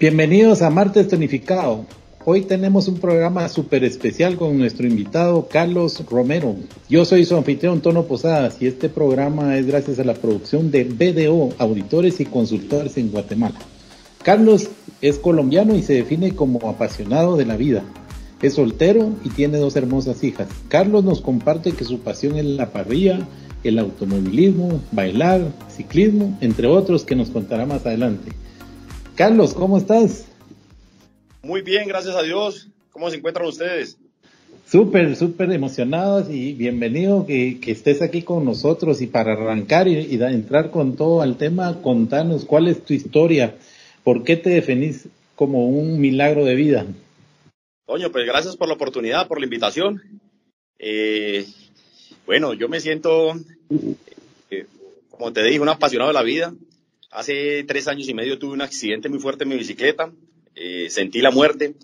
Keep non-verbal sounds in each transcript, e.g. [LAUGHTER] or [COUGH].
Bienvenidos a Martes Tonificado. Hoy tenemos un programa súper especial con nuestro invitado Carlos Romero. Yo soy su anfitrión Tono Posadas y este programa es gracias a la producción de BDO, auditores y consultores en Guatemala. Carlos es colombiano y se define como apasionado de la vida. Es soltero y tiene dos hermosas hijas. Carlos nos comparte que su pasión es la parrilla, el automovilismo, bailar, ciclismo, entre otros que nos contará más adelante. Carlos, ¿cómo estás? Muy bien, gracias a Dios. ¿Cómo se encuentran ustedes? Súper, súper emocionados y bienvenido que, estés aquí con nosotros y para arrancar y, entrar con todo al tema, contanos cuál es tu historia, por qué te definís como un milagro de vida. Toño, pues gracias por la oportunidad, por la invitación. Eh, bueno, yo me siento, eh, como te dije, un apasionado de la vida. Hace tres años y medio tuve un accidente muy fuerte en mi bicicleta, eh, sentí la muerte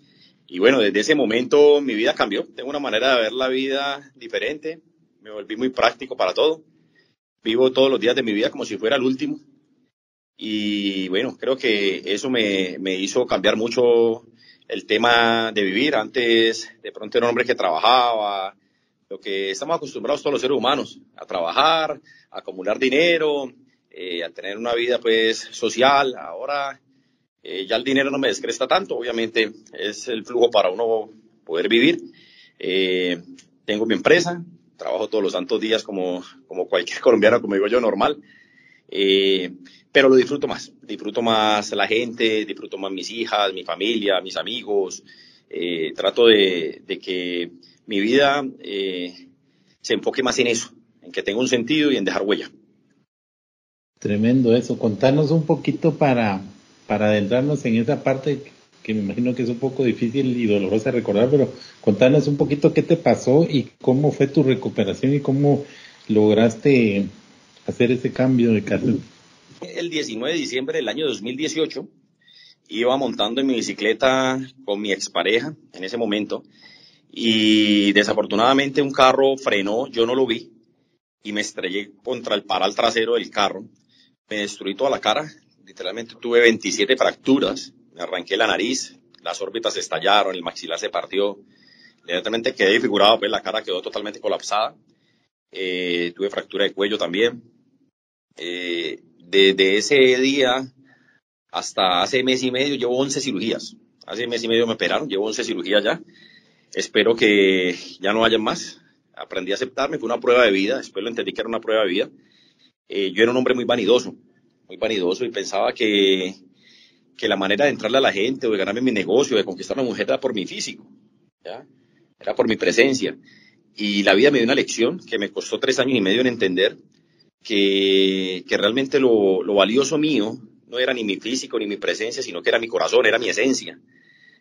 y bueno, desde ese momento mi vida cambió. Tengo una manera de ver la vida diferente, me volví muy práctico para todo. Vivo todos los días de mi vida como si fuera el último. Y bueno, creo que eso me, me hizo cambiar mucho el tema de vivir. Antes de pronto era un hombre que trabajaba, lo que estamos acostumbrados todos los seres humanos, a trabajar, a acumular dinero, eh, a tener una vida pues social. Ahora eh, ya el dinero no me descresta tanto, obviamente es el flujo para uno poder vivir. Eh, tengo mi empresa, trabajo todos los santos días como, como cualquier [LAUGHS] colombiano, como digo yo, normal. pero lo disfruto más, disfruto más la gente, disfruto más mis hijas, mi familia, mis amigos. trato de, de, que mi vida se enfoque más en eso, en que tenga un sentido y en dejar huella. Tremendo eso. Contanos un poquito para, para adentrarnos en esa parte que me imagino que es un poco difícil y dolorosa recordar, pero contanos un poquito qué te pasó y cómo fue tu recuperación y cómo lograste hacer ese cambio de casa. El 19 de diciembre del año 2018 iba montando en mi bicicleta con mi expareja en ese momento y desafortunadamente un carro frenó, yo no lo vi y me estrellé contra el paral trasero del carro me destruí toda la cara, literalmente tuve 27 fracturas, me arranqué la nariz, las órbitas estallaron, el maxilar se partió, inmediatamente quedé desfigurado, pues la cara quedó totalmente colapsada, eh, tuve fractura de cuello también. Eh, desde ese día hasta hace mes y medio llevo 11 cirugías. Hace mes y medio me operaron, llevo 11 cirugías ya. Espero que ya no haya más. Aprendí a aceptarme, fue una prueba de vida, después lo entendí que era una prueba de vida. Eh, yo era un hombre muy vanidoso, muy vanidoso y pensaba que, que la manera de entrarle a la gente o de ganarme mi negocio, de conquistar a una mujer era por mi físico, era por mi presencia. Y la vida me dio una lección que me costó tres años y medio en entender que, que realmente lo, lo valioso mío no era ni mi físico ni mi presencia, sino que era mi corazón, era mi esencia.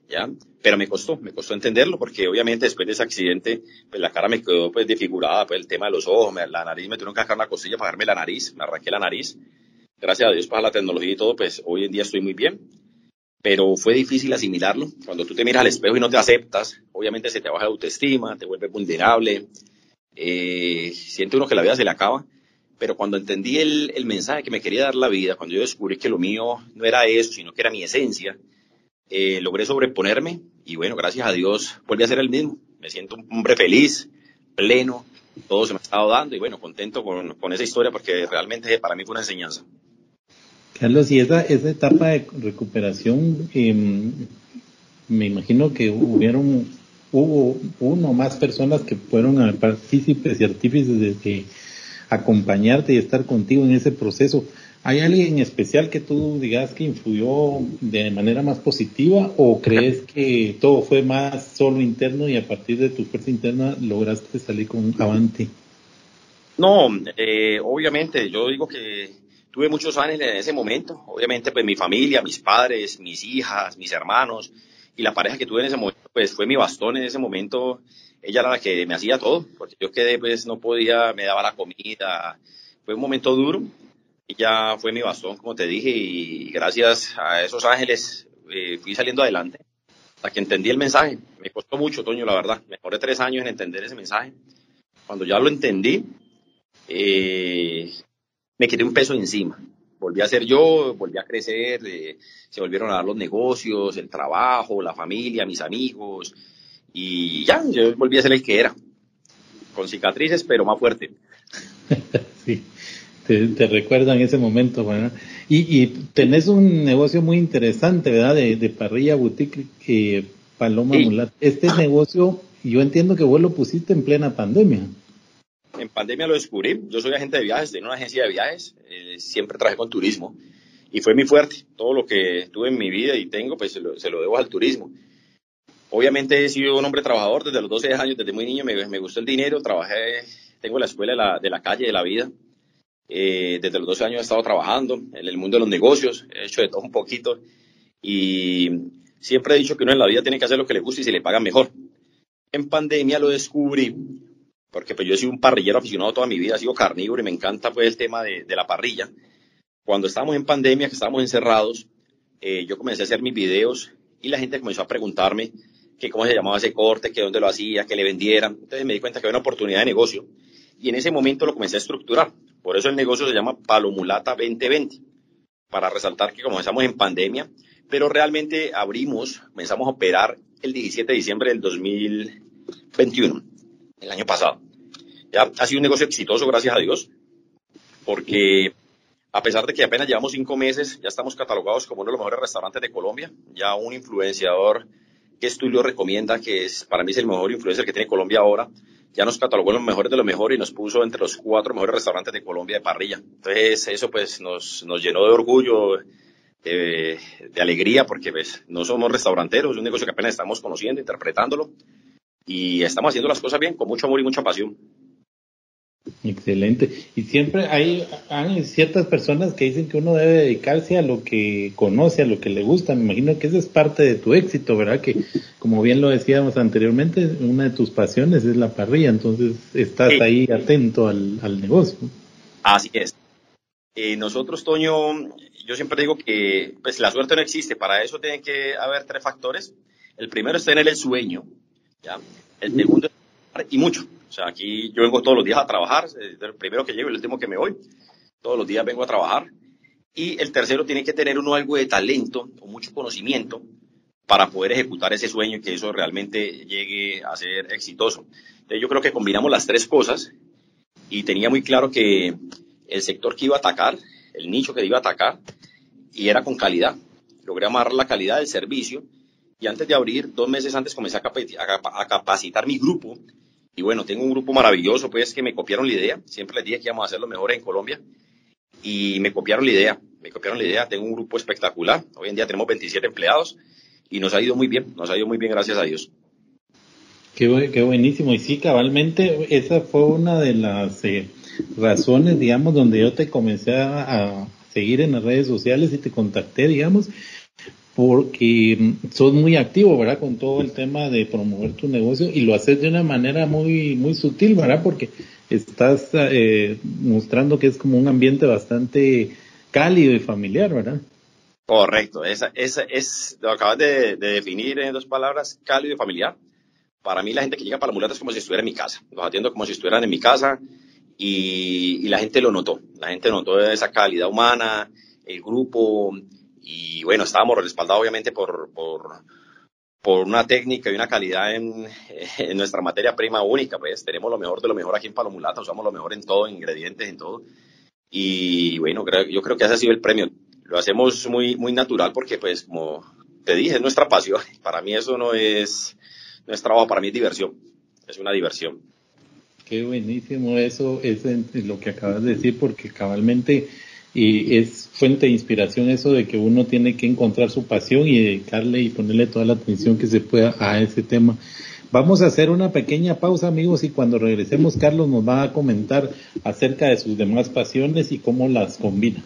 ¿Ya? Pero me costó, me costó entenderlo porque obviamente después de ese accidente, pues la cara me quedó pues desfigurada, pues el tema de los ojos, la nariz, me tuvieron que sacar una costilla para darme la nariz, me arranqué la nariz. Gracias a Dios para la tecnología y todo, pues hoy en día estoy muy bien. Pero fue difícil asimilarlo. Cuando tú te miras al espejo y no te aceptas, obviamente se te baja la autoestima, te vuelves vulnerable, eh, siente uno que la vida se le acaba. Pero cuando entendí el, el mensaje que me quería dar la vida, cuando yo descubrí que lo mío no era eso, sino que era mi esencia, eh, logré sobreponerme y bueno, gracias a Dios volví a ser el mismo. Me siento un hombre feliz, pleno, todo se me ha estado dando y bueno, contento con, esa historia porque realmente para mí fue una enseñanza. Carlos, y esa, esa etapa de recuperación, em, me imagino que hubieron, hubo uno o más personas que fueron partícipes y artífices de acompañarte y estar contigo en ese proceso. ¿Hay alguien en especial que tú digas que influyó de manera más positiva o crees que todo fue más solo interno y a partir de tu fuerza interna lograste salir con avante? No, eh, obviamente yo digo que tuve muchos años en ese momento. Obviamente pues mi familia, mis padres, mis hijas, mis hermanos y la pareja que tuve en ese momento pues fue mi bastón en ese momento. Ella era la que me hacía todo porque yo quedé pues no podía, me daba la comida. Fue un momento duro ella fue mi bastón, como te dije, y gracias a esos ángeles eh, fui saliendo adelante hasta que entendí el mensaje. Me costó mucho, Toño, la verdad. Me demoré tres años en entender ese mensaje. Cuando ya lo entendí, eh, me quité un peso encima. volví a ser yo, volví a crecer, eh, se volvieron a dar los negocios, el trabajo, la familia, mis amigos, y ya, yo volví a ser el que era, con cicatrices, pero más fuerte. [LAUGHS] sí, te, recuerdan ese momento, ¿verdad? Y, y, tenés un negocio muy interesante, ¿verdad? De, parrilla boutique eh, Paloma Mulat. Este negocio, yo entiendo que vos lo pusiste en plena pandemia en pandemia lo descubrí. Yo soy agente de viajes, tengo una agencia de viajes, eh, siempre trabajé con turismo y fue mi fuerte. Todo lo que tuve en mi vida y tengo, pues se lo, debo al turismo. Obviamente he sido un hombre trabajador desde los 12 años, desde muy niño me, me gustó el dinero, trabajé, tengo la escuela de la, de la calle, de la vida. Eh, desde los 12 años he estado trabajando en el mundo de los negocios, he hecho de todo un poquito y siempre he dicho que uno en la vida tiene que hacer lo que le gusta y se le paga mejor. En pandemia lo descubrí porque pues yo he sido un parrillero aficionado toda mi vida, he sido carnívoro y me encanta pues el tema de, la parrilla. Cuando estábamos en pandemia, que estábamos encerrados, eh, yo comencé a hacer mis videos y la gente comenzó a preguntarme que cómo se llamaba ese corte, que dónde lo hacía, que le vendieran. Entonces me di cuenta que había una oportunidad de negocio y en ese momento lo comencé a estructurar. Por eso el negocio se llama Palomulata 2020, para resaltar que comenzamos en pandemia, pero realmente abrimos, comenzamos a operar el 17 de diciembre del 2021 el año pasado. Ya ha sido un negocio exitoso, gracias a Dios, porque a pesar de que apenas llevamos cinco meses, ya estamos catalogados como uno de los mejores restaurantes de Colombia. Ya un influenciador que Estudio recomienda, que es para mí es el mejor influencer que tiene Colombia ahora, ya nos catalogó los mejores de lo mejor y nos puso entre los cuatro mejores restaurantes de Colombia de parrilla. Entonces eso pues nos, nos llenó de orgullo, de, de alegría, porque pues, no somos restauranteros, es un negocio que apenas estamos conociendo, interpretándolo y estamos haciendo las cosas bien, con mucho amor y mucha pasión. Excelente. Y siempre hay, hay, ciertas personas que dicen que uno debe dedicarse a lo que conoce, a lo que le gusta. Me imagino que esa es parte de tu éxito, ¿verdad? Que, como bien lo decíamos anteriormente, una de tus pasiones es la parrilla, entonces estás ahí atento al, al, negocio. Así es. Eh, nosotros, Toño, yo siempre digo que pues la suerte no existe. Para eso tienen que haber tres factores. El primero es tener el sueño, el segundo y mucho. O sea, aquí yo vengo todos los días a trabajar, el primero que llego el último que me voy. Todos los días vengo a trabajar. Y el tercero tiene que tener uno algo de talento o mucho conocimiento para poder ejecutar ese sueño y que eso realmente llegue a ser exitoso. Entonces yo creo que combinamos las tres cosas y tenía muy claro que el sector que iba a atacar, el nicho que iba a atacar, y era con calidad. Logré amarrar la calidad del servicio y antes de abrir, dos meses antes comencé a, capacitar mi grupo. Y bueno, tengo un grupo maravilloso, pues que me copiaron la idea. Siempre les dije que íbamos a hacer lo mejor en Colombia. Y me copiaron la idea, me copiaron la idea. Tengo un grupo espectacular. Hoy en día tenemos 27 empleados y nos ha ido muy bien, nos ha ido muy bien, gracias a Dios. Qué, qué buenísimo. Y sí, cabalmente, esa fue una de las eh, razones, digamos, donde yo te comencé a seguir en las redes sociales y te contacté, digamos, porque mm, sos muy activo, ¿verdad? Con todo el tema de promover tu negocio y lo haces de una manera muy, muy sutil, ¿verdad? Porque estás eh, mostrando que es como un ambiente bastante cálido y familiar, ¿verdad? Correcto, esa, esa es, lo acabas de, definir en dos palabras, cálido y familiar. Para mí la gente que llega para la mulata es como si estuviera en mi casa, los atiendo como si estuvieran en mi casa y, y la gente lo notó, la gente notó esa calidad humana, el grupo, y bueno, estábamos respaldados obviamente por, por, por una técnica y una calidad en, [LAUGHS] en, nuestra materia prima única, pues tenemos lo mejor de lo mejor aquí en Palomulata, usamos lo mejor en todo, en ingredientes, en todo. Y bueno, creo, yo creo que ese ha sido el premio. Lo hacemos muy, muy natural porque pues como te dije, es nuestra pasión. [LAUGHS] Para mí eso no es, no es trabajo, para mí es diversión. Es una diversión. Qué buenísimo eso, es lo que acabas de decir, porque cabalmente y es fuente de inspiración eso de que uno tiene que encontrar su pasión y dedicarle y ponerle toda la atención que se pueda a ese tema. Vamos a hacer una pequeña pausa amigos y cuando regresemos Carlos nos va a comentar acerca de sus demás pasiones y cómo las combina.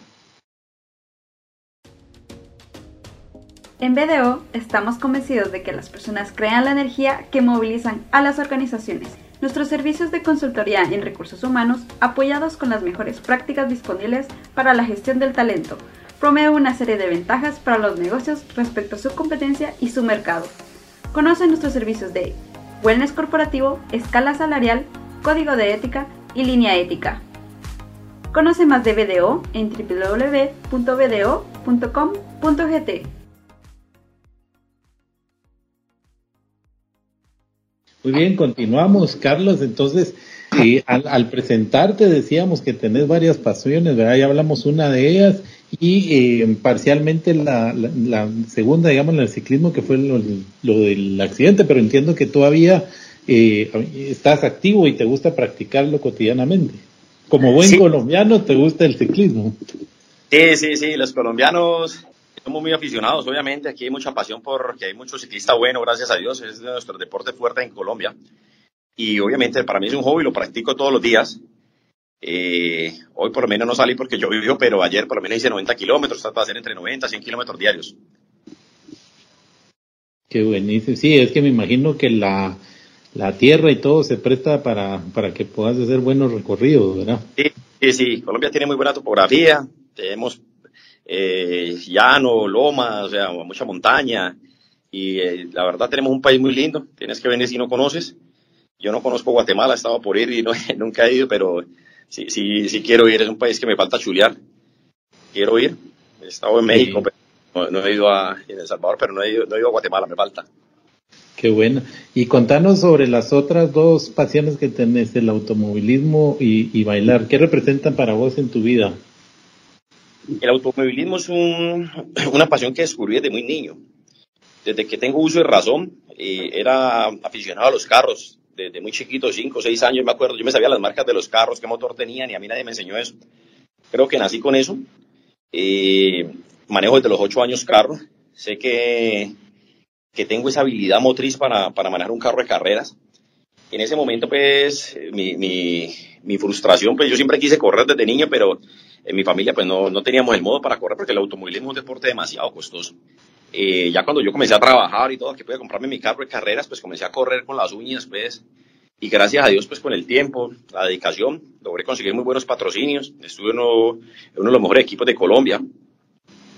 En BDO estamos convencidos de que las personas crean la energía que movilizan a las organizaciones nuestros servicios de consultoría en recursos humanos, apoyados con las mejores prácticas disponibles para la gestión del talento, promueven una serie de ventajas para los negocios respecto a su competencia y su mercado. Conoce nuestros servicios de wellness corporativo, escala salarial, código de ética y línea ética. Conoce más de BDO en www.bdo.com.gt. Muy bien, continuamos, Carlos. Entonces, al, presentarte decíamos que tenés varias pasiones, ¿verdad? Ya hablamos una de ellas y eh, parcialmente la, segunda, digamos, el ciclismo, que fue lo, del accidente, pero entiendo que todavía eh, estás activo y te gusta practicarlo cotidianamente. Como buen colombiano, te gusta el ciclismo. Sí, sí, sí, los colombianos somos muy aficionados, obviamente, aquí hay mucha pasión porque hay mucho ciclista bueno, gracias a Dios, es nuestro deporte fuerte en Colombia. Y obviamente para mí es un hobby, lo practico todos los días. Eh, hoy por lo menos no salí porque yo vivo, pero ayer por lo menos hice 90 kilómetros, trato de hacer entre 90 y 100 kilómetros diarios. Qué buenísimo. Sí, es que me imagino que la, la tierra y todo se presta para, para que puedas hacer buenos recorridos, ¿verdad? Sí, sí, sí. Colombia tiene muy buena topografía, tenemos eh, llano, loma, o sea, mucha montaña. Y eh, la verdad tenemos un país muy lindo. Tienes que venir si no conoces. Yo no conozco Guatemala, estaba por ir y no, [LAUGHS] nunca he ido, pero sí, sí, sí quiero ir. Es un país que me falta chulear. Quiero ir. He estado en México, pero no, he ido a en El Salvador, pero no he, ido, no he ido a Guatemala, me falta. Qué bueno. Y contanos sobre las otras dos pasiones que tenés, el automovilismo y, y bailar. ¿Qué representan para vos en tu vida? El automovilismo es un, [CLEARS THROAT] una pasión que descubrí desde muy niño. Desde que tengo uso de razón, eh, era aficionado a los carros desde muy chiquito, 5 o 6 años, me acuerdo, yo me sabía las marcas de los carros, qué motor tenían y a mí nadie me enseñó eso. Creo que nací con eso. Eh, manejo desde los 8 años carro. Sé que, que tengo esa habilidad motriz para, para manejar un carro de carreras. En ese momento, pues, mi, mi, mi, frustración, pues yo siempre quise correr desde niño, pero en mi familia, pues no, no teníamos el modo para correr porque el automovilismo es un deporte demasiado costoso. Eh, ya cuando yo comencé a trabajar y todo, que pude comprarme mi carro de carreras, pues comencé a correr con las uñas, pues, y gracias a Dios, pues con el tiempo, la dedicación, logré conseguir muy buenos patrocinios. Estuve en uno, uno de los mejores equipos de Colombia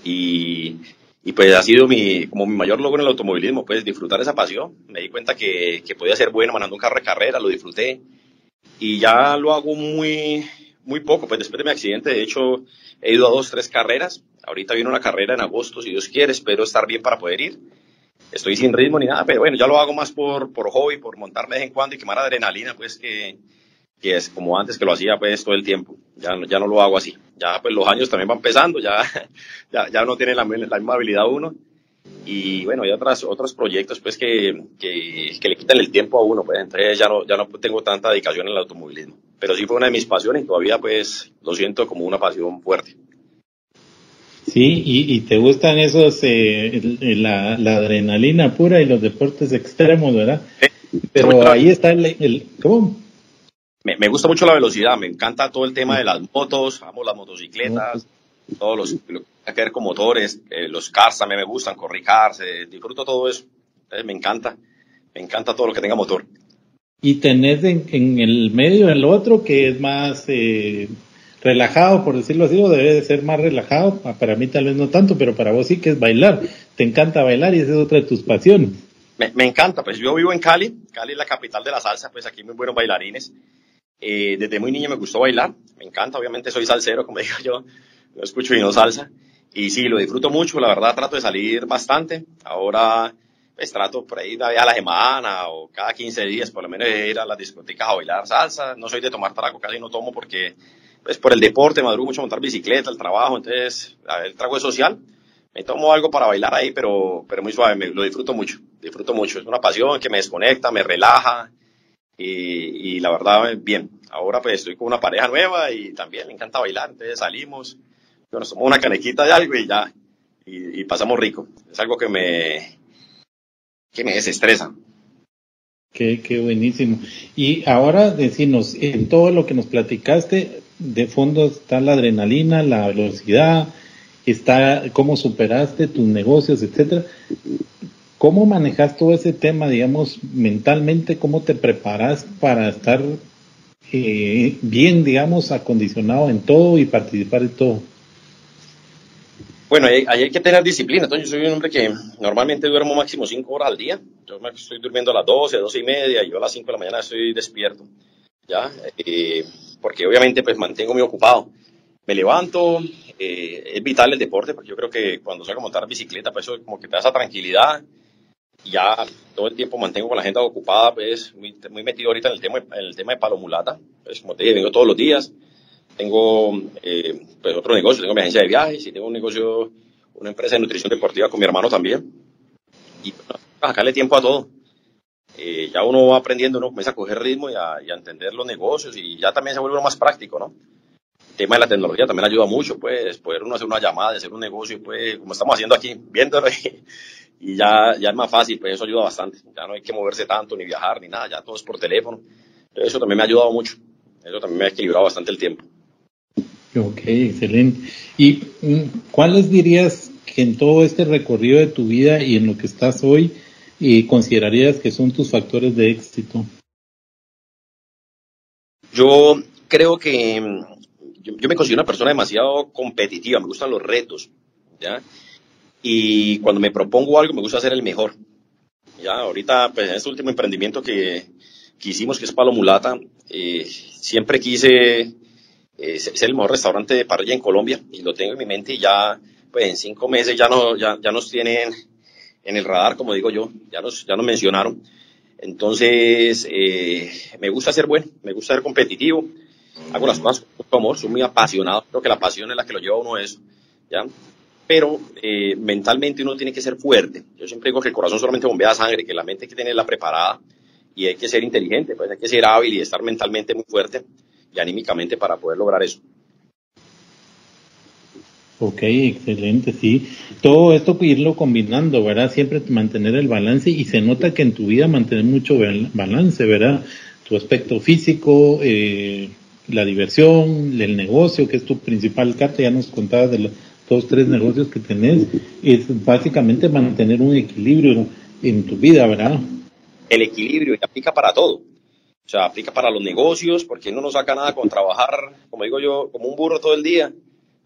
y, y, pues ha sido mi, como mi mayor logro en el automovilismo, pues disfrutar esa pasión. Me di cuenta que, que podía ser bueno manejando un carro de carrera, lo disfruté y ya lo hago muy, muy poco, pues después de mi accidente, de hecho, he ido a dos, tres carreras. Ahorita viene una carrera en agosto, si Dios quiere, espero estar bien para poder ir. Estoy sin ritmo ni nada, pero bueno, ya lo hago más por, por hobby, por montarme de vez en cuando y quemar adrenalina, pues que, que es como antes que lo hacía pues todo el tiempo. Ya, ya no lo hago así. Ya pues los años también van pesando, ya, [LAUGHS] ya, ya no tiene la, la misma habilidad uno. Y bueno, hay otras, otros proyectos pues que, que, que, le quitan el tiempo a uno, pues entonces ya no, ya no tengo tanta dedicación en el automovilismo. Pero sí fue una de mis pasiones y todavía pues lo siento como una pasión fuerte. Sí, y, y te gustan esos, eh, la, la, adrenalina pura y los deportes extremos, ¿verdad? Pero ahí está el, el ¿cómo? Me, me, gusta mucho la velocidad, me encanta todo el tema de las motos, amo las motocicletas, todos los, lo que ver con motores, eh, los cars también me gustan, correr cars, eh, disfruto todo eso, me encanta, me encanta todo lo que tenga motor. Y tenés en, en el medio el otro que es más eh, relajado, por decirlo así, o debe de ser más relajado, ah, para mí tal vez no tanto, pero para vos sí que es bailar, te encanta bailar y esa es otra de tus pasiones. Me, me encanta, pues yo vivo en Cali, Cali es la capital de la salsa, pues aquí hay muy buenos bailarines. Eh, desde muy niño me gustó bailar, me encanta, obviamente soy salsero, como [LAUGHS] digo yo, no escucho y no salsa. Y sí, lo disfruto mucho, la verdad trato de salir bastante. Ahora pues trato por ahí a la semana o cada 15 días por lo menos ir a las discotecas a bailar salsa. No soy de tomar trago, casi no tomo porque pues por el deporte, madrugo mucho montar bicicleta, el trabajo, entonces el trago es social. Me tomo algo para bailar ahí, pero, pero muy suave, me, lo disfruto mucho, disfruto mucho. Es una pasión que me desconecta, me relaja y, y la verdad, bien. Ahora pues estoy con una pareja nueva y también me encanta bailar, entonces salimos, nos tomamos una canequita de algo y ya, y, pasamos rico. Es algo que me, que me desestresa. Qué, qué buenísimo. Y ahora decimos, en todo lo que nos platicaste, de fondo está la adrenalina, la velocidad, está cómo superaste tus negocios, etcétera. ¿Cómo manejas todo ese tema, digamos, mentalmente? ¿Cómo te preparas para estar eh, bien, digamos, acondicionado en todo y participar en todo? Bueno, ahí, hay que tener disciplina. Entonces, yo soy un hombre que normalmente duermo máximo 5 horas al día. Yo me estoy durmiendo a las 12, 12 y media, yo a las 5 de la mañana estoy despierto, ¿ya? Eh, porque obviamente pues mantengo muy ocupado. me levanto, eh, es vital el deporte, porque yo creo que cuando salgo a montar bicicleta, pues eso como que te da esa tranquilidad. Ya todo el tiempo mantengo con la agenda ocupada, pues muy, muy metido ahorita en el tema, en el tema de palomulata. Pues como te digo, vengo todos los días. Tengo eh, pues otro negocio, tengo mi agencia de viajes y tengo un negocio, una empresa de nutrición deportiva con mi hermano también. Y bueno, sacarle tiempo a todo. Eh, ya uno va aprendiendo, uno comienza a coger ritmo y a, entender los negocios y ya también se vuelve uno más práctico, ¿no? el tema de la tecnología también ayuda mucho, pues, poder uno hacer una llamada, hacer un negocio, pues, como estamos haciendo aquí, viéndolo [LAUGHS] y, ya, ya es más fácil, pues eso ayuda bastante. Ya no hay que moverse tanto, ni viajar, ni nada, ya todo es por teléfono. eso también me ha ayudado mucho. Eso también me ha equilibrado bastante el tiempo. Ok, excelente. ¿Y mm, cuáles dirías que en todo este recorrido de tu vida y en lo que estás hoy, eh, considerarías que son tus factores de éxito? Yo creo que yo, me considero una persona demasiado competitiva, me gustan los retos, ¿ya? Y cuando me propongo algo, me gusta hacer el mejor. Ya, ahorita, pues en este último emprendimiento que, que hicimos, que es Palo Mulata, eh, siempre quise eh, ser el mejor restaurante de parrilla en Colombia y lo tengo en mi mente y ya, pues en cinco meses ya, no, ya, ya nos tienen en el radar, como digo yo, ya nos, ya nos mencionaron. Entonces, eh, me gusta ser bueno, me gusta ser competitivo, hago las cosas con amor, soy muy apasionado, creo que la pasión es la que lo lleva a uno a eso, ¿ya? Pero eh, mentalmente uno tiene que ser fuerte. Yo siempre digo que el corazón solamente bombea sangre, que la mente hay que tenerla preparada y hay que ser inteligente, pues hay que ser hábil y estar mentalmente muy fuerte y anímicamente para poder lograr eso. Ok, excelente, sí. Todo esto irlo combinando, ¿verdad? Siempre mantener el balance y se nota que en tu vida mantener mucho balance, ¿verdad? Tu aspecto físico, eh, la diversión, el negocio, que es tu principal carta, ya nos contabas de los dos, tres negocios que tenés, es básicamente mantener un equilibrio en tu vida, ¿verdad? El equilibrio y aplica para todo. O sea, aplica para los negocios, porque no nos saca nada con trabajar, como digo yo, como un burro todo el día,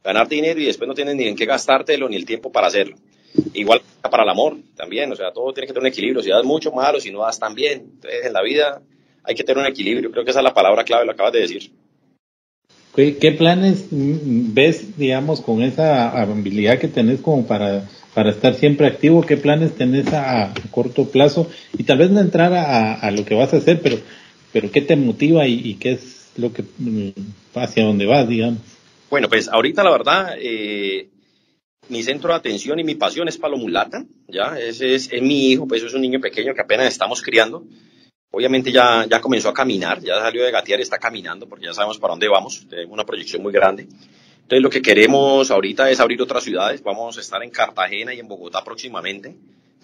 ganar dinero y después no tienes ni en qué gastártelo ni el tiempo para hacerlo. Igual para el amor también, o sea, todo tiene que tener un equilibrio. Si das mucho, malo, si no das tan bien. Entonces, en la vida hay que tener un equilibrio. Creo que esa es la palabra clave, lo acabas de decir. ¿Qué, planes ves, digamos, con esa habilidad que tenés como para, para estar siempre activo? ¿Qué planes tenés a, corto plazo? Y tal vez no entrar a, lo que vas a hacer, pero, pero ¿qué te motiva y, qué es lo que mm, hacia dónde vas, digamos? Bueno, pues ahorita la verdad, eh, mi centro de atención y mi pasión es Palomulata, ¿ya? Ese es, es mi hijo, pues es un niño pequeño que apenas estamos criando. Obviamente ya, ya comenzó a caminar, ya salió de gatear y está caminando porque ya sabemos para dónde vamos, tenemos una proyección muy grande. Entonces lo que queremos ahorita es abrir otras ciudades, vamos a estar en Cartagena y en Bogotá próximamente,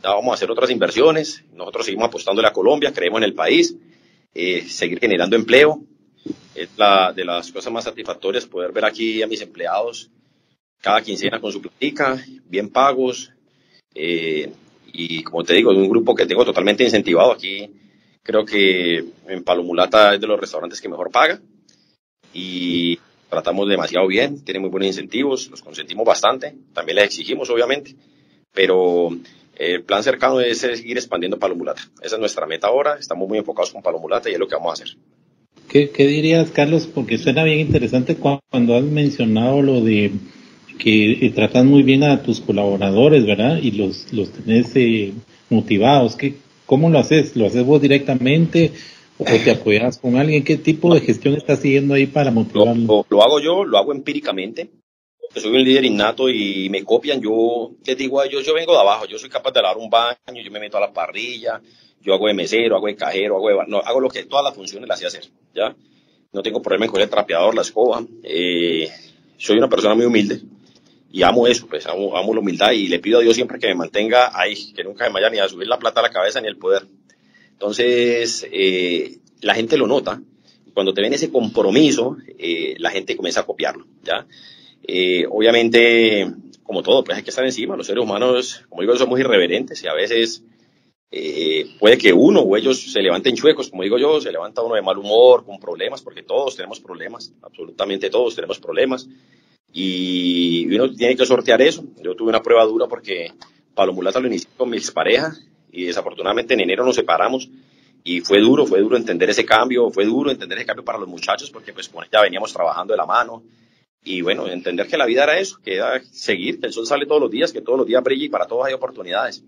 ya vamos a hacer otras inversiones, nosotros seguimos apostándole a Colombia, creemos en el país, eh, seguir generando empleo, es la, de las cosas más satisfactorias poder ver aquí a mis empleados. Cada quincena con su platica, bien pagos, eh, y como te digo, es un grupo que tengo totalmente incentivado aquí. Creo que en Palomulata es de los restaurantes que mejor paga. Y tratamos demasiado bien, tiene muy buenos incentivos, los consentimos bastante, también les exigimos obviamente, pero el plan cercano es seguir expandiendo Palomulata. Esa es nuestra meta ahora, estamos muy enfocados con Palomulata y es lo que vamos a hacer. ¿Qué, dirías, Carlos? Porque suena bien interesante cuando has mencionado lo de que eh, tratas muy bien a tus colaboradores, ¿verdad? Y los, los tenés eh, motivados. ¿Qué, ¿Cómo lo haces? ¿Lo haces vos directamente o te [LAUGHS] apoyas con alguien? ¿Qué tipo de gestión estás siguiendo ahí para motivarlo? Lo, hago yo, lo hago empíricamente. Soy un líder innato y me copian. Yo les digo a ellos, yo vengo de abajo, yo soy capaz de lavar un baño, yo me meto a la parrilla, yo hago de mesero, hago de cajero, hago de... No, hago lo que todas las funciones las sé hacer, ¿ya? No tengo problema en coger el trapeador, la escoba. Eh, soy una persona muy humilde y amo eso, pues amo, amo, la humildad y le pido a Dios siempre que me mantenga ahí, que nunca me vaya ni a subir la plata a la cabeza ni el poder. Entonces, eh, la gente lo nota. Cuando te ven ese compromiso, eh, la gente comienza a copiarlo, ¿ya? Eh, obviamente, como todo, pues hay que estar encima. Los seres humanos, como digo, somos irreverentes y a veces puede que uno o ellos se levanten chuecos, como digo yo, se levanta uno de mal humor, con problemas, porque todos tenemos problemas, absolutamente todos tenemos problemas y uno tiene que sortear eso. Yo tuve una prueba dura porque Pablo Mulata lo inicié con mi expareja y desafortunadamente en enero nos separamos y fue duro, fue duro entender ese cambio, fue duro entender ese cambio para los muchachos porque pues con veníamos trabajando de la mano, y bueno, entender que la vida era eso, que era seguir, que el sol sale todos los días, que todos los días brilla y para todos hay oportunidades.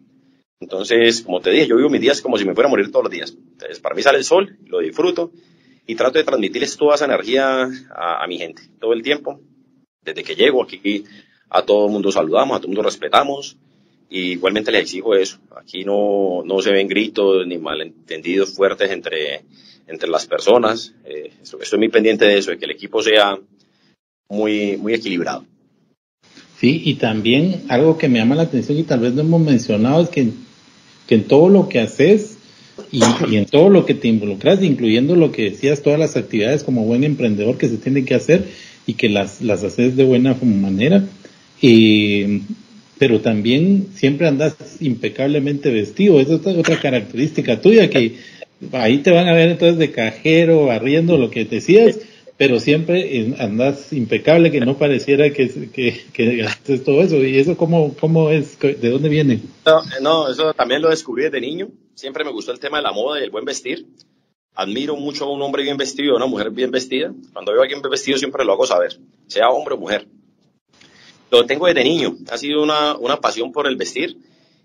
Entonces, como te dije, yo vivo mis días como si me fuera a morir todos los días. Entonces, para mí sale el sol, lo disfruto y trato de transmitirles toda esa energía a, mi gente, todo el tiempo. Desde que llego aquí, a todo el mundo saludamos, a todo el mundo respetamos. Y igualmente les exijo eso. Aquí no, no se ven gritos ni malentendidos fuertes entre, entre las personas. Eh, estoy muy pendiente de eso, de que el equipo sea muy, muy equilibrado. Sí, y también algo que me llama la atención y tal vez no hemos mencionado es que, que en todo lo que haces y, en todo lo que te involucras, incluyendo lo que decías, todas las actividades como buen emprendedor que se tienen que hacer y que las, las haces de buena manera, eh, pero también siempre andas impecablemente vestido, esa es otra característica tuya que ahí te van a ver entonces de cajero, barriendo lo que decías pero siempre andas impecable, que no pareciera que, que, que todo eso. ¿Y eso cómo, cómo es? ¿De dónde viene? No, eso también lo descubrí desde niño. Siempre me gustó el tema de la moda y el buen vestir. Admiro mucho a un hombre bien vestido, a una mujer bien vestida. Cuando veo a alguien bien vestido siempre lo hago saber, sea hombre o mujer. Lo tengo desde niño. Ha sido una, una pasión por el vestir.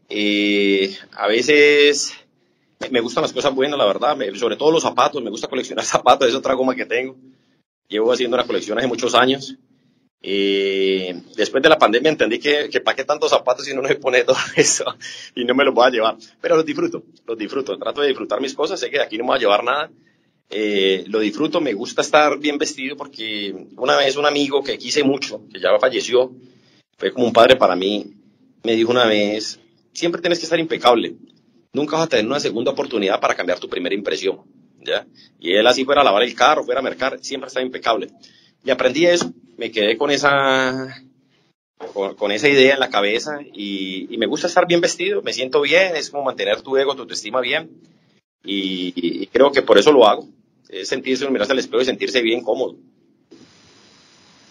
y a veces me gustan las cosas buenas, la verdad. sobre todo los zapatos. Me gusta coleccionar [LAUGHS] zapatos. Es otra goma que tengo llevo haciendo una colección hace muchos años. Y después de la pandemia entendí que, que para qué tantos zapatos si no me pone todo [LAUGHS] eso y no me los voy a llevar. Pero los disfruto, los disfruto. Trato de disfrutar mis cosas. Sé que de aquí no me voy a llevar nada. Eh, lo disfruto, me gusta estar bien vestido porque una vez un amigo que quise mucho, que ya falleció, fue como un padre para mí, me dijo una vez, siempre tienes que estar impecable. Nunca vas a tener una segunda oportunidad para cambiar tu primera impresión. ¿Ya? Y él así fuera a lavar el carro, fuera a mercar, siempre está impecable. Y aprendí eso, me quedé con esa, con, esa idea en la cabeza y, me gusta estar bien vestido, me siento bien, es como mantener tu ego, tu autoestima bien y, creo que por eso lo hago, es sentirse, mirarse al espejo y sentirse bien cómodo.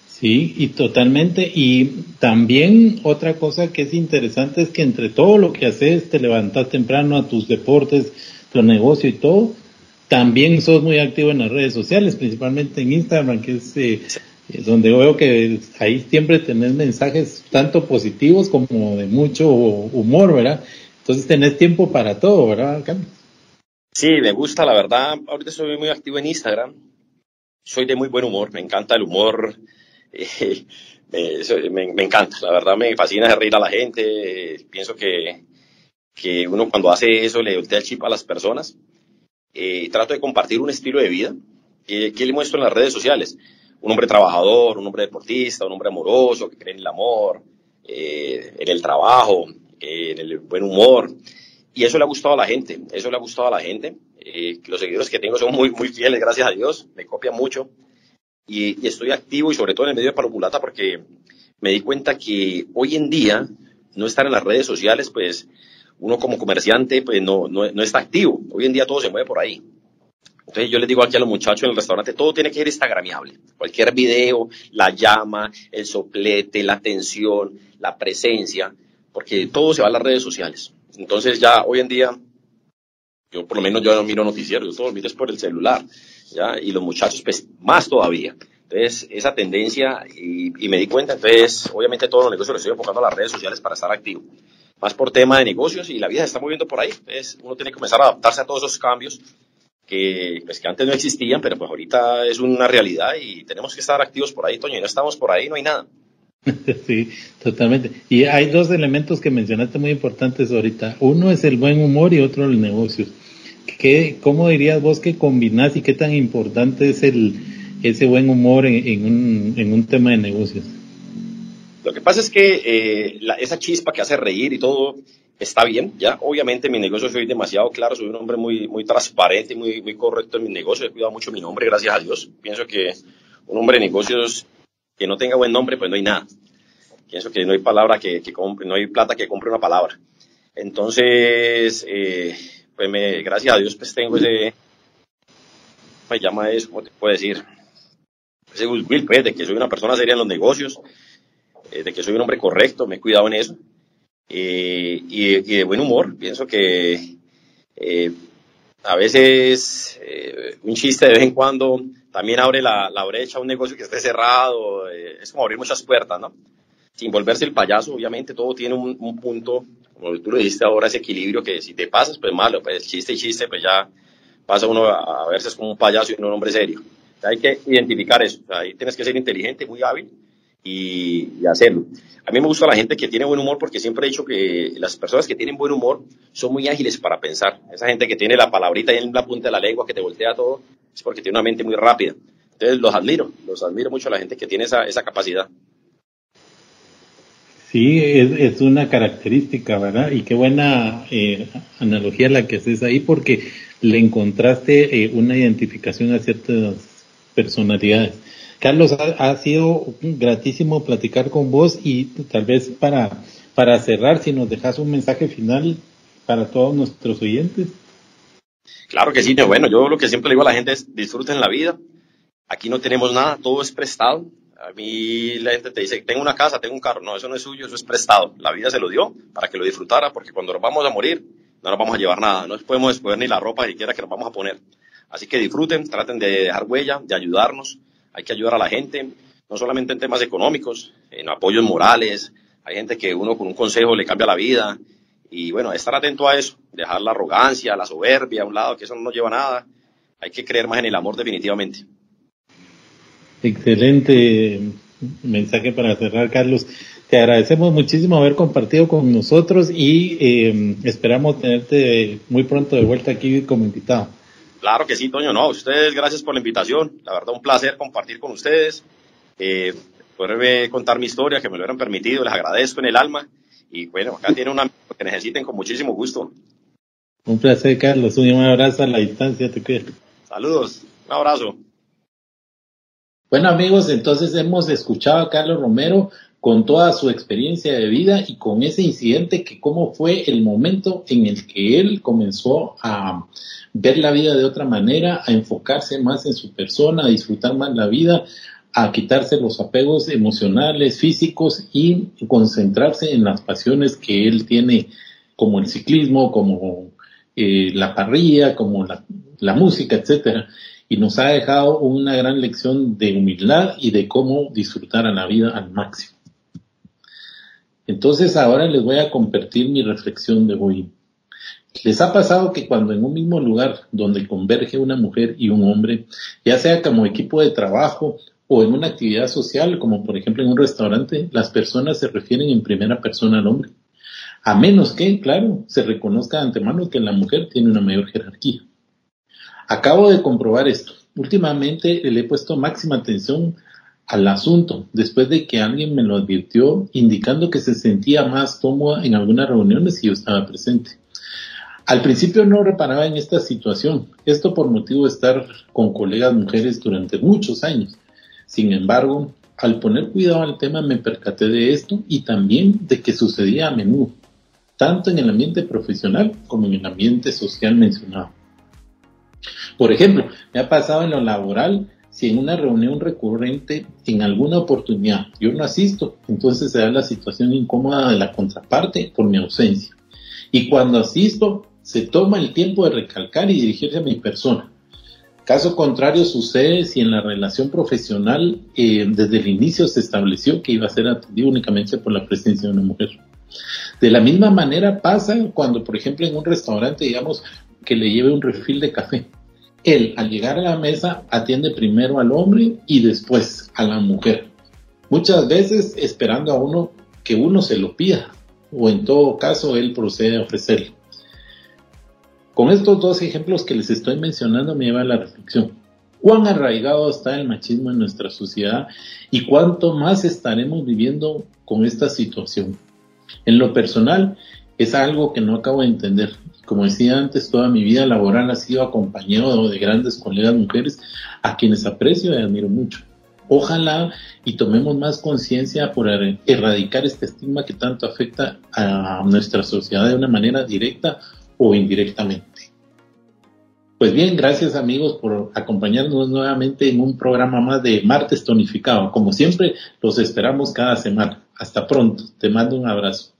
Sí, y totalmente. Y también otra cosa que es interesante es que entre todo lo que haces, te levantas temprano a tus deportes, tu negocio y todo, también sos muy activo en las redes sociales, principalmente en Instagram, que es, eh, donde veo que ahí siempre tenés mensajes tanto positivos como de mucho humor, ¿verdad? Entonces tenés tiempo para todo, ¿verdad, Carlos? Sí, me gusta, la verdad. Ahorita soy muy activo en Instagram. Soy de muy buen humor, me encanta el humor. [LAUGHS] Eh, me, me, encanta, la verdad me fascina reír a la gente. pienso que, que uno cuando hace eso le voltea el chip a las personas eh, trato de compartir un estilo de vida que, le muestro en las redes sociales. Un hombre trabajador, un hombre deportista, un hombre amoroso, que cree en el amor, eh, en el trabajo, en el buen humor. Y eso le ha gustado a la gente, eso le ha gustado a la gente. Eh, los seguidores que tengo son muy, muy fieles, gracias a Dios, me copian mucho. Y, estoy activo y sobre todo en el medio de Palomulata porque me di cuenta que hoy en día no estar en las redes sociales, pues uno como comerciante pues no, no, está activo. Hoy en día todo se mueve por ahí. Entonces yo les digo aquí a los muchachos en el restaurante, todo tiene que ser instagramiable. Cualquier video, la llama, el soplete, la atención, la presencia, porque todo se va a las redes sociales. Entonces ya hoy en día, yo por lo menos yo no miro noticieros, yo todo lo miro es por el celular, ¿ya? Y los muchachos pues más todavía. Entonces, esa tendencia, y, y me di cuenta, entonces, obviamente todos los negocios los estoy enfocando a las redes sociales para estar activo más por tema de negocios y la vida se está moviendo por ahí. Entonces uno tiene que comenzar a adaptarse a todos esos cambios que, pues, que antes no existían, pero pues ahorita es una realidad y tenemos que estar activos por ahí, Toño, y no estamos por ahí, no hay nada. [LAUGHS] Sí, totalmente. Y hay dos elementos que mencionaste muy importantes ahorita. Uno es el buen humor y otro el negocio. ¿Qué, ¿Cómo dirías vos que combinás y qué tan importante es el, ese buen humor en, un, en un tema de negocios? Lo que pasa es que eh, esa chispa que hace reír y todo está bien, ya. Obviamente en mi negocio soy demasiado claro, soy un hombre muy, muy transparente, muy, muy correcto en mi negocio, he cuidado mucho mi nombre, gracias a Dios. Pienso que un hombre de negocios que no tenga buen nombre, pues no hay nada. Pienso que no hay palabra que, que compre, no hay plata que compre una palabra. Entonces, eh, pues gracias a Dios, pues tengo ese, me llama eso, ¿cómo te puedo decir? Ese goodwill, pues, de que soy una persona seria en los negocios, eh, de que soy un hombre correcto, me he cuidado en eso. Eh, y, de buen humor, pienso que eh, a veces un chiste de vez en cuando también abre la, brecha a un negocio que esté cerrado, eh, es como abrir muchas puertas, ¿no? Sin volverse el payaso, obviamente todo tiene un, punto, como tú lo dijiste ahora, ese equilibrio que si te pasas, pues malo, pues chiste y chiste, pues ya pasa uno a, a verse como un payaso y no un hombre serio. hay que identificar eso, ahí tienes que ser inteligente, muy hábil y, hacerlo. A mí me gusta la gente que tiene buen humor porque siempre he dicho que las personas que tienen buen humor son muy ágiles para pensar. Esa gente que tiene la palabrita en la punta de la lengua, que te voltea todo, es porque tiene una mente muy rápida. Entonces los admiro, los admiro mucho a la gente que tiene esa, esa capacidad. Sí, es, una característica, ¿verdad? Y qué buena eh, analogía la que haces ahí porque le encontraste eh, una identificación a ciertas personalidades. Carlos, ha, sido gratísimo platicar con vos y tal vez para, para cerrar, si nos dejas un mensaje final para todos nuestros oyentes. Claro que sí, bueno, yo lo que siempre le digo a la gente es disfruten la vida. Aquí no tenemos nada, todo es prestado. A mí la gente te dice, tengo una casa, tengo un carro. No, eso no es suyo, eso es prestado. La vida se lo dio para que lo disfrutara, porque cuando nos vamos a morir, no nos vamos a llevar nada. No podemos despojar ni la ropa siquiera que nos vamos a poner. Así que disfruten, traten de dejar huella, de ayudarnos hay que ayudar a la gente, no solamente en temas económicos, en apoyos morales, hay gente que uno con un consejo le cambia la vida, y bueno, estar atento a eso, dejar la arrogancia, la soberbia a un lado, que eso no nos lleva a nada, hay que creer más en el amor definitivamente. Excelente mensaje para cerrar, Carlos. Te agradecemos muchísimo haber compartido con nosotros y eh, esperamos tenerte muy pronto de vuelta aquí como invitado. Claro que sí, Toño, no, ustedes gracias por la invitación, la verdad un placer compartir con ustedes, eh, poderme contar mi historia, que me lo hubieran permitido, les agradezco en el alma y bueno, acá tiene una que necesiten con muchísimo gusto. Un placer, Carlos, un abrazo a la distancia, te quiero. Saludos, un abrazo. Bueno amigos, entonces hemos escuchado a Carlos Romero con toda su experiencia de vida y con ese incidente que cómo fue el momento en el que él comenzó a ver la vida de otra manera, a enfocarse más en su persona, a disfrutar más la vida, a quitarse los apegos emocionales, físicos y concentrarse en las pasiones que él tiene como el ciclismo, como eh, la parrilla, como la, la música, etcétera y nos ha dejado una gran lección de humildad y de cómo disfrutar a la vida al máximo. Entonces ahora les voy a compartir mi reflexión de hoy. ¿Les ha pasado que cuando en un mismo lugar donde converge una mujer y un hombre, ya sea como equipo de trabajo o en una actividad social, como por ejemplo en un restaurante, las personas se refieren en primera persona al hombre? A menos que, claro, se reconozca de antemano que la mujer tiene una mayor jerarquía. Acabo de comprobar esto. Últimamente le he puesto máxima atención al asunto, después de que alguien me lo advirtió, indicando que se sentía más cómoda en algunas reuniones y yo estaba presente. Al principio no reparaba en esta situación, esto por motivo de estar con colegas mujeres durante muchos años. Sin embargo, al poner cuidado al tema me percaté de esto y también de que sucedía a menudo, tanto en el ambiente profesional como en el ambiente social mencionado. Por ejemplo, me ha pasado en lo laboral si en una reunión recurrente, en alguna oportunidad, yo no asisto, entonces se da la situación incómoda de la contraparte por mi ausencia. Y cuando asisto, se toma el tiempo de recalcar y dirigirse a mi persona. Caso contrario sucede si en la relación profesional eh, desde el inicio se estableció que iba a ser atendido únicamente por la presencia de una mujer. De la misma manera pasa cuando, por ejemplo, en un restaurante, digamos, que le lleve un refil de café él al llegar a la mesa atiende primero al hombre y después a la mujer. Muchas veces esperando a uno que uno se lo pida o en todo caso él procede a ofrecerle. Con estos dos ejemplos que les estoy mencionando me lleva a la reflexión. ¿Cuán arraigado está el machismo en nuestra sociedad y cuánto más estaremos viviendo con esta situación? En lo personal, es algo que no acabo de entender como decía antes, toda mi vida laboral ha sido acompañado de grandes colegas mujeres a quienes aprecio y admiro mucho. Ojalá y tomemos más conciencia por er-, erradicar este estigma que tanto afecta a nuestra sociedad de una manera directa o indirectamente. Pues bien, gracias amigos por acompañarnos nuevamente en un programa más de Martes Tonificado. Como siempre, los esperamos cada semana. Hasta pronto. Te mando un abrazo.